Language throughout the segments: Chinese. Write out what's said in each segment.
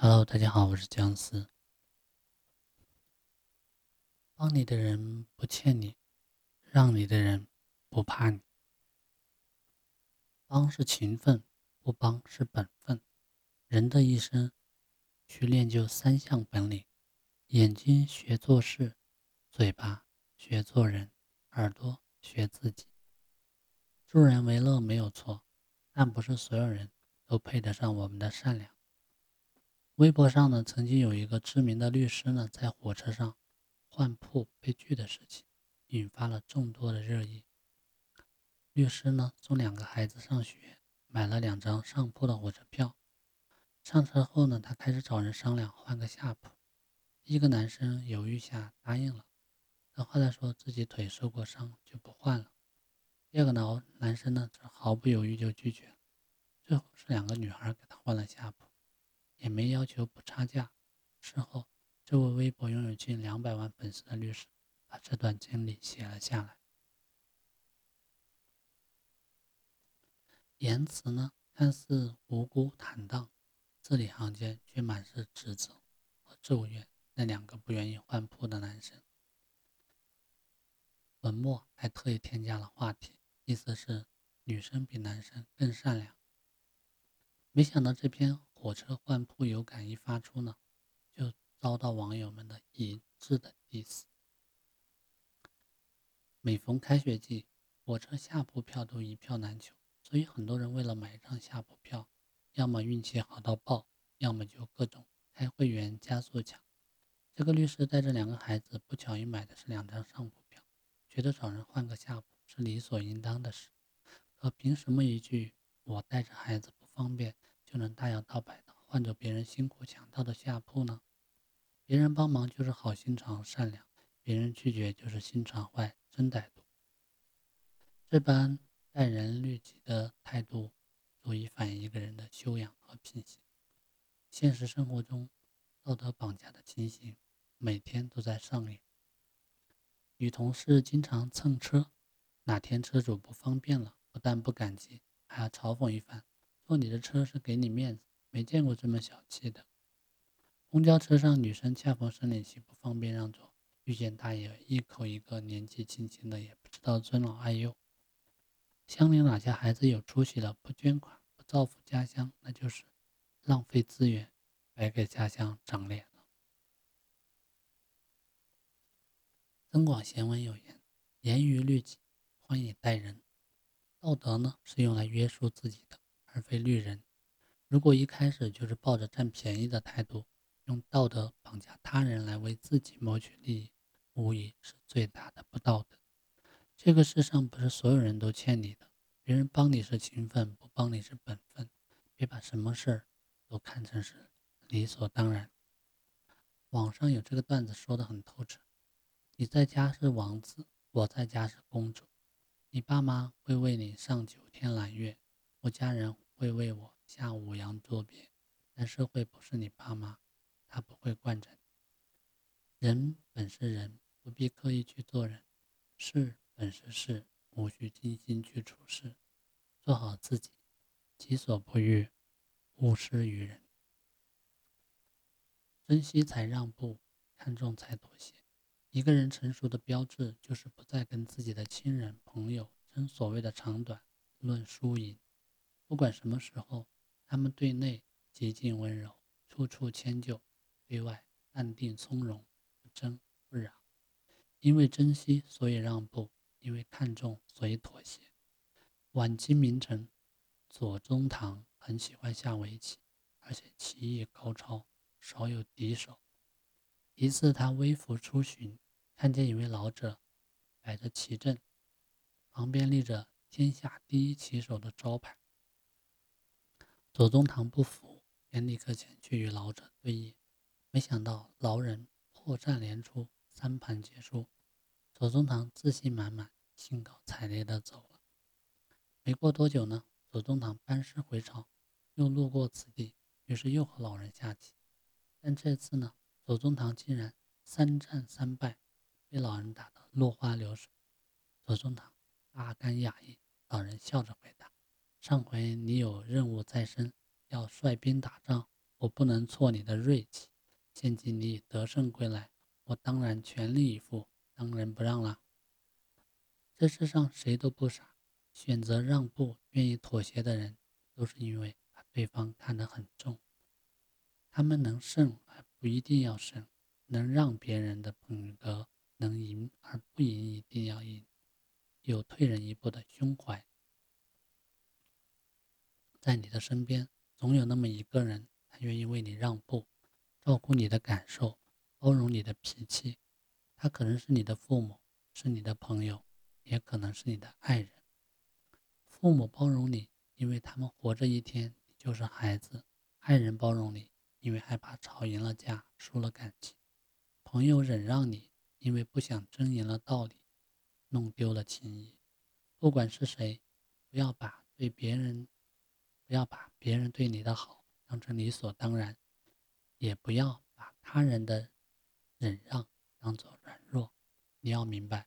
Hello，大家好，我是姜思。帮你的人不欠你，让你的人不怕你。帮是情分，不帮是本分。人的一生，去练就三项本领：眼睛学做事，嘴巴学做人，耳朵学自己。助人为乐没有错，但不是所有人都配得上我们的善良。微博上呢，曾经有一个知名的律师呢，在火车上换铺被拒的事情，引发了众多的热议。律师呢，送两个孩子上学，买了两张上铺的火车票。上车后呢，他开始找人商量换个下铺。一个男生犹豫下答应了，但后来说自己腿受过伤就不换了。第二个男男生呢，则毫不犹豫就拒绝了。最后是两个女孩给他换了下铺。也没要求补差价。事后，这位微博拥有近两百万粉丝的律师把这段经历写了下来。言辞呢，看似无辜坦荡，字里行间却满是指责和咒怨那两个不愿意换铺的男生。文末还特意添加了话题，意思是女生比男生更善良。没想到这篇。火车换铺有感一发出呢，就遭到网友们的一致的 diss。每逢开学季，火车下铺票都一票难求，所以很多人为了买一张下铺票，要么运气好到爆，要么就各种开会员加速抢。这个律师带着两个孩子，不巧也买的是两张上铺票，觉得找人换个下铺是理所应当的事。可凭什么一句“我带着孩子不方便”？就能大摇大摆的换走别人辛苦抢到的下铺呢？别人帮忙就是好心肠善良，别人拒绝就是心肠坏真歹毒。这般待人律己的态度，足以反映一个人的修养和品行。现实生活中，道德绑架的情形每天都在上演。女同事经常蹭车，哪天车主不方便了，不但不感激，还要嘲讽一番。坐你的车是给你面子，没见过这么小气的。公交车上，女生恰逢生理期不方便让座，遇见大爷一口一个年纪轻轻的，也不知道尊老爱幼。乡邻哪家孩子有出息了，不捐款不造福家乡，那就是浪费资源，白给家乡长脸了。增广贤文有言：“严于律己，宽以待人。”道德呢，是用来约束自己的。而非绿人。如果一开始就是抱着占便宜的态度，用道德绑架他人来为自己谋取利益，无疑是最大的不道德。这个世上不是所有人都欠你的，别人帮你是情分，不帮你是本分。别把什么事儿都看成是理所当然。网上有这个段子说的很透彻：你在家是王子，我在家是公主。你爸妈会为你上九天揽月，我家人。会为我下五洋捉鳖，但社会不是你爸妈，他不会惯着你。人本是人，不必刻意去做人；事本是事，无需精心去处事。做好自己，己所不欲，勿施于人。珍惜才让步，看重才妥协。一个人成熟的标志，就是不再跟自己的亲人朋友争所谓的长短，论输赢。不管什么时候，他们对内极尽温柔，处处迁就；对外淡定从容，不争不扰。因为珍惜，所以让步；因为看重，所以妥协。晚清名臣左宗棠很喜欢下围棋，而且棋艺高超，少有敌手。一次，他微服出巡，看见一位老者摆着棋阵，旁边立着“天下第一棋手”的招牌。左宗棠不服，便立刻前去与老者对弈。没想到老人破绽连出，三盘皆输。左宗棠自信满满，兴高采烈地走了。没过多久呢，左宗棠班师回朝，又路过此地，于是又和老人下棋。但这次呢，左宗棠竟然三战三败，被老人打得落花流水。左宗棠大感讶异，老人笑着回答。上回你有任务在身，要率兵打仗，我不能挫你的锐气。现今你得胜归来，我当然全力以赴，当仁不让了。这世上谁都不傻，选择让步、愿意妥协的人，都是因为把对方看得很重。他们能胜而不一定要胜，能让别人的捧得，能赢而不赢一定要赢，有退人一步的胸怀。在你的身边，总有那么一个人，他愿意为你让步。照顾你的感受，包容你的脾气，他可能是你的父母，是你的朋友，也可能是你的爱人。父母包容你，因为他们活着一天，你就是孩子；爱人包容你，因为害怕吵赢了架，输了感情；朋友忍让你，因为不想争赢了道理，弄丢了情谊。不管是谁，不要把对别人，不要把别人对你的好当成理所当然。也不要把他人的忍让当做软弱。你要明白，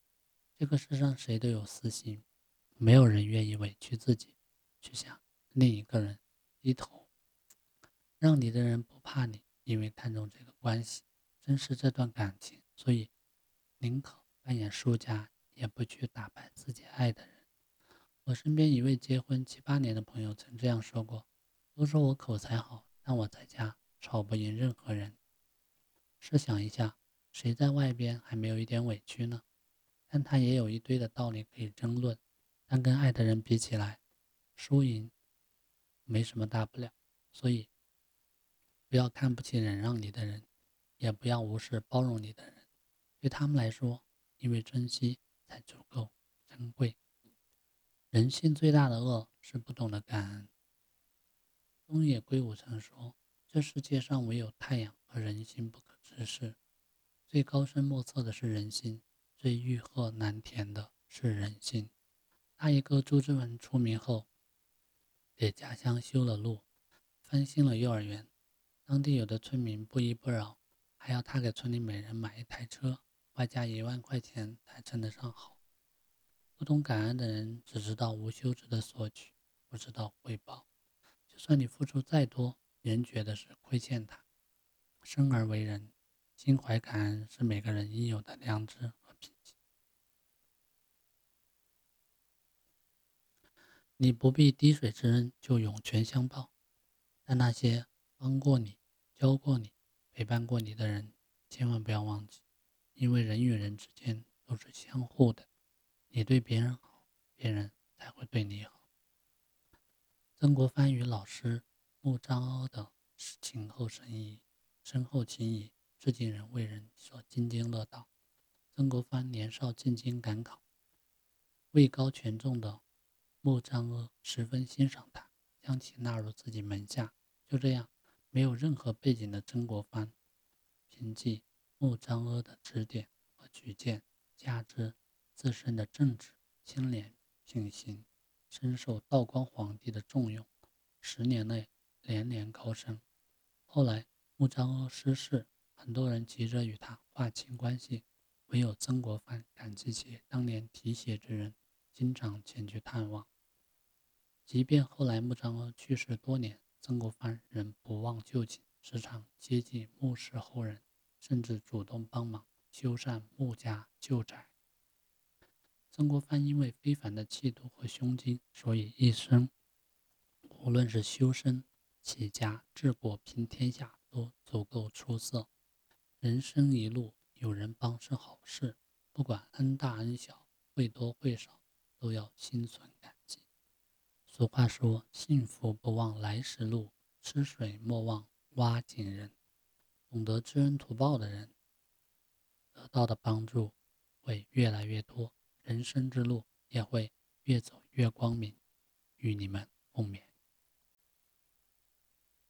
这个世上谁都有私心，没有人愿意委屈自己去向另一个人低头。让你的人不怕你，因为看重这个关系，珍视这段感情，所以宁可扮演输家，也不去打败自己爱的人。我身边一位结婚七八年的朋友曾这样说过：“都说我口才好，但我在家。”吵不赢任何人。试想一下，谁在外边还没有一点委屈呢？但他也有一堆的道理可以争论。但跟爱的人比起来，输赢没什么大不了。所以，不要看不起忍让你的人，也不要无视包容你的人。对他们来说，因为珍惜才足够珍贵。人性最大的恶是不懂得感恩。东野圭吾曾说。这世界上唯有太阳和人心不可直视，最高深莫测的是人心，最欲壑难填的是人心。大一哥朱之文出名后，给家乡修了路，翻新了幼儿园，当地有的村民不依不饶，还要他给村里每人买一台车，外加一万块钱才称得上好。不懂感恩的人只知道无休止的索取，不知道回报。就算你付出再多，人觉得是亏欠他。生而为人，心怀感恩是每个人应有的良知和品性。你不必滴水之恩就涌泉相报，但那些帮过你、教过你、陪伴过你的人，千万不要忘记，因为人与人之间都是相互的。你对别人好，别人才会对你好。曾国藩与老师。穆彰阿的情厚深谊，深厚情谊，至今仍为人所津津乐道。曾国藩年少进京赶考，位高权重的穆彰阿十分欣赏他，将其纳入自己门下。就这样，没有任何背景的曾国藩，凭借穆彰阿的指点和举荐，加之自身的正直、清廉、品行，深受道光皇帝的重用。十年内。连连高升。后来穆彰阿失势，很多人急着与他划清关系，唯有曾国藩感激其当年提携之人，经常前去探望。即便后来穆彰阿去世多年，曾国藩仍不忘旧情，时常接济穆氏后人，甚至主动帮忙修缮穆家旧宅。曾国藩因为非凡的气度和胸襟，所以一生无论是修身。齐家治国平天下都足够出色。人生一路有人帮是好事，不管恩大恩小，会多会少，都要心存感激。俗话说：“幸福不忘来时路，吃水莫忘挖井人。”懂得知恩图报的人，得到的帮助会越来越多，人生之路也会越走越光明。与你们共勉。